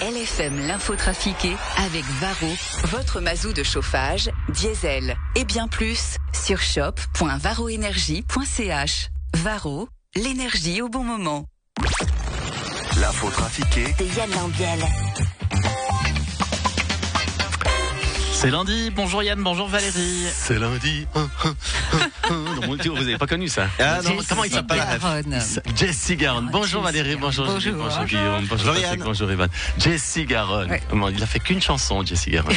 LFM l'infotrafiqué avec Varro, votre mazou de chauffage, diesel et bien plus sur shop.varroénergie.ch. Varro, l'énergie au bon moment. L'info trafiquée de Yann Lambiel. C'est lundi, bonjour Yann, bonjour Valérie. C'est lundi. Hein, hein, hein, non, mon Dieu, vous n'avez pas connu ça. Ah non, comment il s'appelle Garonne. Jessie Garonne. Ah, bonjour Jessie Valérie, bonjour, Bonjour. Julie, bonjour. Guillaume, bonjour, Patrick, Yann. bonjour Evan. Jessie Garonne. Ouais. Il a fait qu'une chanson, Jessie Garonne.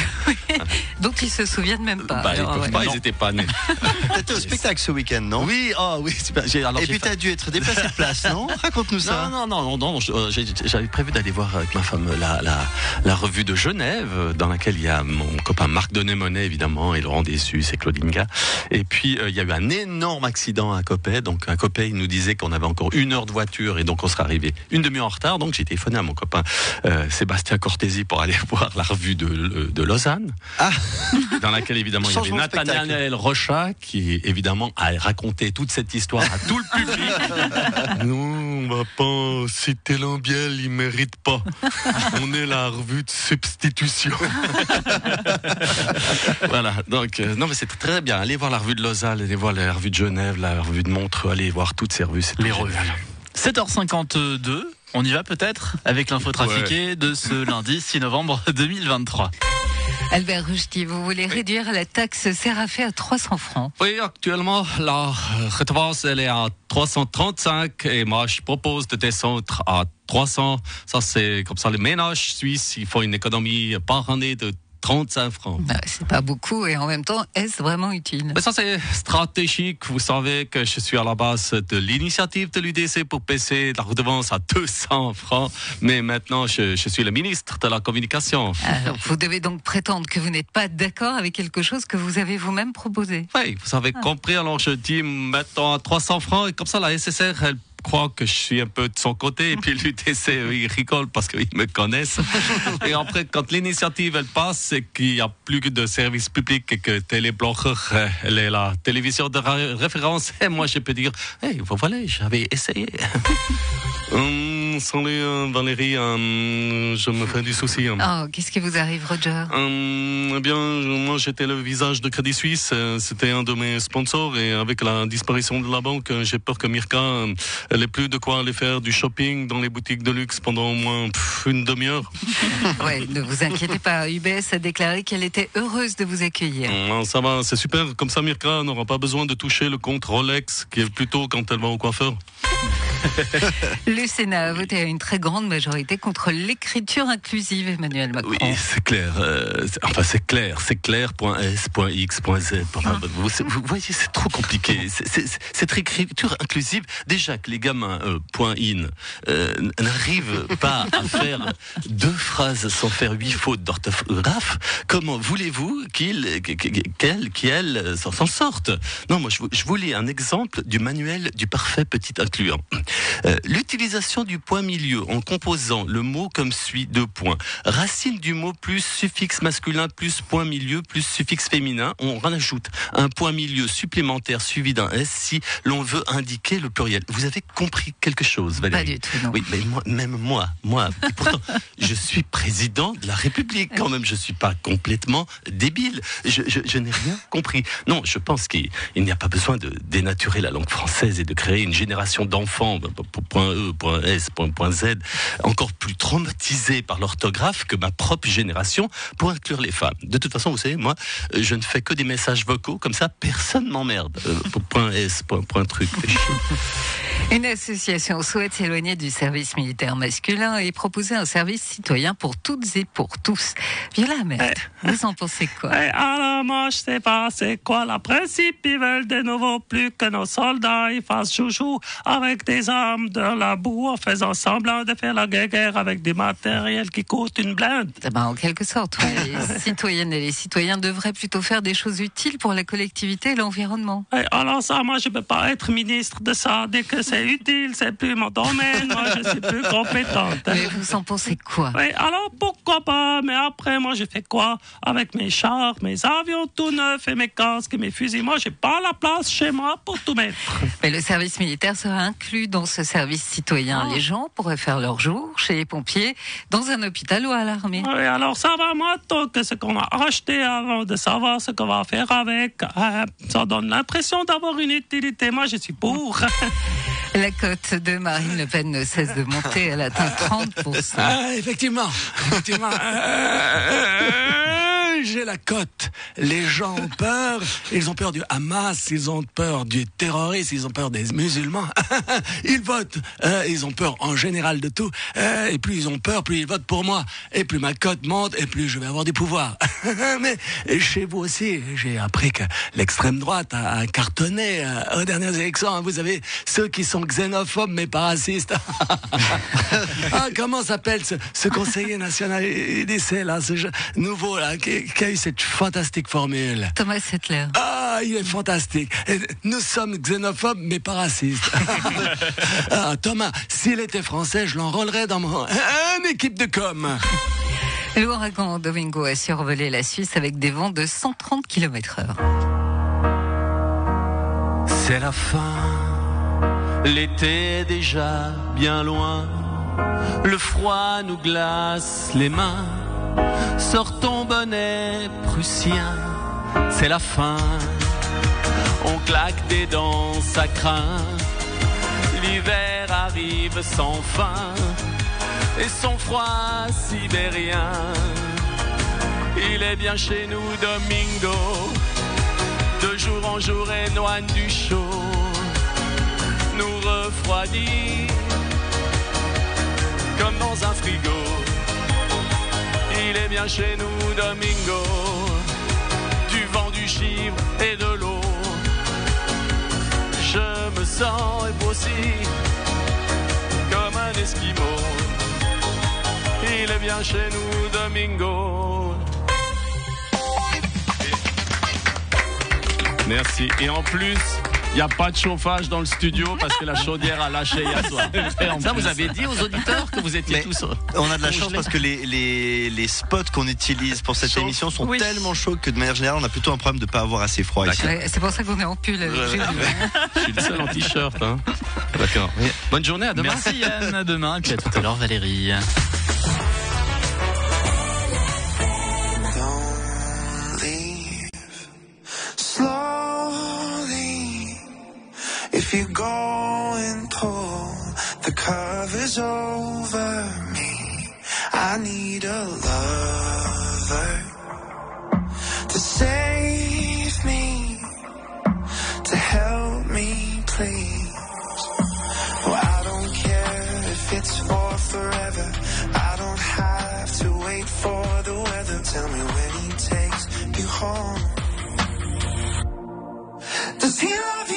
Donc ils se souviennent même pas. bah, ils Alors, peuvent ouais. pas, Non. ils étaient pas nés. T'étais au spectacle ce week-end, non? Oui, oh oui, super. J'ai- alors, Et puis fait- t'as dû être déplacé de place, non? Raconte-nous ça. Non, non, non, non, euh, j'avais prévu d'aller voir avec ma femme la, la, la revue de Genève, dans laquelle il y a mon copain Marc Denet-Monet, évidemment, et Laurent Dessus, c'est Claudine Gars. Et puis, euh, il y a eu un énorme accident à Copet. Donc, à Copet, il nous disait qu'on avait encore une heure de voiture, et donc on serait arrivé une demi-heure en retard. Donc, j'ai téléphoné à mon copain euh, Sébastien Cortési pour aller voir la revue de, de Lausanne, Ah. dans laquelle, évidemment, il y avait. Nathaniel Rochat, qui, évidemment, a raconté toute cette histoire à tout le public. Non, on va pas citer Lambiel, il mérite pas. On est la revue de substitution. voilà, donc, euh, non, mais c'est très bien. Allez voir la revue de Lausanne, allez voir la revue de Genève, la revue de Montreux, allez voir toutes ces revues. c'est Les revues. 7h52, on y va peut-être avec l'info trafiquée de ce lundi 6 novembre 2023. Albert Ruchti, vous voulez réduire la taxe Sérafé à 300 francs? Oui, actuellement, la redevance, elle est à 335 et moi, je propose de descendre à 300. Ça, c'est comme ça, les ménages suisses, ils font une économie par année de 35 francs. Bah, c'est pas beaucoup et en même temps, est-ce vraiment utile? Mais ça, c'est stratégique. Vous savez que je suis à la base de l'initiative de l'UDC pour baisser la redevance à 200 francs. Mais maintenant, je, je suis le ministre de la communication. Alors, Vous devez donc prétendre que vous n'êtes pas d'accord avec quelque chose que vous avez vous-même proposé. Oui, vous avez compris. Alors, je dis maintenant à 300 francs. Et comme ça, la SSR, elle croit que je suis un peu de son côté. Et puis l'UTC, eux, ils rigolent parce qu'ils me connaissent. Et après, quand l'initiative, elle passe, c'est qu'il n'y a plus que de service public et que Téléblancher, euh, elle est la télévision de référence. Et moi, je peux dire, hey, voilà, j'avais essayé. Hum, salut euh, Valérie, hum, je me fais du souci. hum. Oh, qu'est-ce qui vous arrive, Roger? Hum, eh bien, moi j'étais le visage de Crédit Suisse, euh, c'était un de mes sponsors et avec la disparition de la banque, euh, j'ai peur que Mirka, euh, elle ait plus de quoi aller faire du shopping dans les boutiques de luxe pendant au moins pff, une demi-heure. Ouais, ne vous inquiétez pas. UBS a déclaré qu'elle était heureuse de vous accueillir. Hum, ça va, c'est super, comme ça Mirka n'aura pas besoin de toucher le compte Rolex qui est plutôt quand elle va au coiffeur. Le Sénat a voté à une très grande majorité contre l'écriture inclusive, Emmanuel Macron. Oui, c'est clair. euh, enfin, c'est clair. C'est clair. Point S, point X, point Z. Enfin, vous, vous voyez, c'est trop compliqué. Cette écriture inclusive, déjà que les gamins, euh, point in, euh, n'arrivent pas à faire deux phrases sans faire huit fautes d'orthographe, comment voulez-vous qu'ils, qu'elles, qu'elles s'en sortent? Non, moi, je vous, je vous lis un exemple du manuel du parfait petit incluant. Euh, L'utilisation du point milieu en composant le mot comme suit deux points. Racine du mot plus suffixe masculin plus point milieu plus suffixe féminin. On rajoute un point milieu supplémentaire suivi d'un S si l'on veut indiquer le pluriel. Vous avez compris quelque chose, Valérie Pas du tout, non. Oui, mais moi, même moi, moi, pourtant, je suis président de la République quand même. Je suis pas complètement débile. Je, je, je n'ai rien compris. Non, je pense qu'il il n'y a pas besoin de dénaturer la langue française et de créer une génération d'enfants, bah, point E, point S, point, point Z, encore plus traumatisés par l'orthographe que ma propre génération pour inclure les femmes. De toute façon, vous savez, moi, euh, je ne fais que des messages vocaux, comme ça, personne m'emmerde. Euh, point S, point, point truc. Une association souhaite s'éloigner du service militaire masculin et proposer un service citoyen pour toutes et pour tous. Viola Amert, vous en pensez quoi? Eh, alors, moi, je sais pas, c'est quoi le principe? Ils veulent de nouveau plus que nos soldats, ils fassent chouchou avec des armes de la boue en faisant semblant de faire la guerre avec du matériel qui coûte une blinde. Eh ben, En quelque sorte, oui. les citoyennes et les citoyens devraient plutôt faire des choses utiles pour la collectivité et l'environnement. Eh, alors ça, moi, je peux pas être ministre de ça. Dès que c'est utile, c'est plus mon domaine. Moi, je suis plus compétente. Mais vous en pensez quoi? Oui, alors pourquoi pas? Mais après, moi, je fais quoi? Avec mes chars, mes avions tout neufs et mes casques et mes fusils. Moi, j'ai pas la place chez moi pour tout mettre. Mais le service militaire sera inclus dans ce service citoyen. Ah. Les gens pourraient faire leur jour chez les pompiers, dans un hôpital ou à l'armée. Oui, alors ça va moins tôt que ce qu'on a acheté avant de savoir ce qu'on va faire avec. Euh, ça donne l'impression d'avoir une utilité. Moi, je suis pour. La cote de Marine Le Pen ne cesse de monter. Elle atteint 30%. Ah, effectivement, effectivement. J'ai la cote. Les gens ont peur. Ils ont peur du Hamas, ils ont peur du terroriste, ils ont peur des musulmans. Ils votent. Euh, ils ont peur en général de tout. Euh, et plus ils ont peur, plus ils votent pour moi. Et plus ma cote monte, et plus je vais avoir du pouvoir. Mais chez vous aussi, j'ai appris que l'extrême droite a, a cartonné euh, aux dernières élections. Vous avez ceux qui sont xénophobes mais pas racistes. ah, comment s'appelle ce, conseiller national? Là, ce nouveau là, qui a eu cette fantastique formule Thomas Settler. Ah, il est fantastique. Et Nous sommes xénophobes mais pas racistes. ah, Thomas, s'il était français, je l'enrôlerais dans mon une équipe de com. L'ouragan Domingo a survolé la Suisse avec des vents de 130 km heure. C'est la fin, l'été est déjà bien loin. Le froid nous glace les mains. Sors ton bonnet prussien, c'est la fin. On claque des dents, ça craint. L'hiver arrive sans fin et son froid sibérien. Il est bien chez nous, Domingo de jour en jour éloigne du chaud, nous refroidit comme dans un frigo. Bien chez nous, Domingo, du vent, du chiffre et de l'eau. Je me sens aussi comme un esquimau. Il est bien chez nous, Domingo. Merci. Et en plus, il n'y a pas de chauffage dans le studio parce que la chaudière a lâché hier soir. Ça, vous avez dit aux auditeurs que vous étiez Mais tous. On a de la chance parce que les, les, les spots qu'on utilise pour cette Chaud. émission sont Oui. tellement chauds que de manière générale, on a plutôt un problème de ne pas avoir assez froid ici. C'est pour ça qu'on est en pull. euh. Je suis le seul en t-shirt. Hein. D'accord. Bonne journée, à demain. Merci Yann, à demain. Puis à tout à l'heure Valérie. Over me, I need a lover to save me, to help me, please. Well, I don't care if it's for forever. I don't have to wait for the weather. Tell me when he takes you home. Does he love you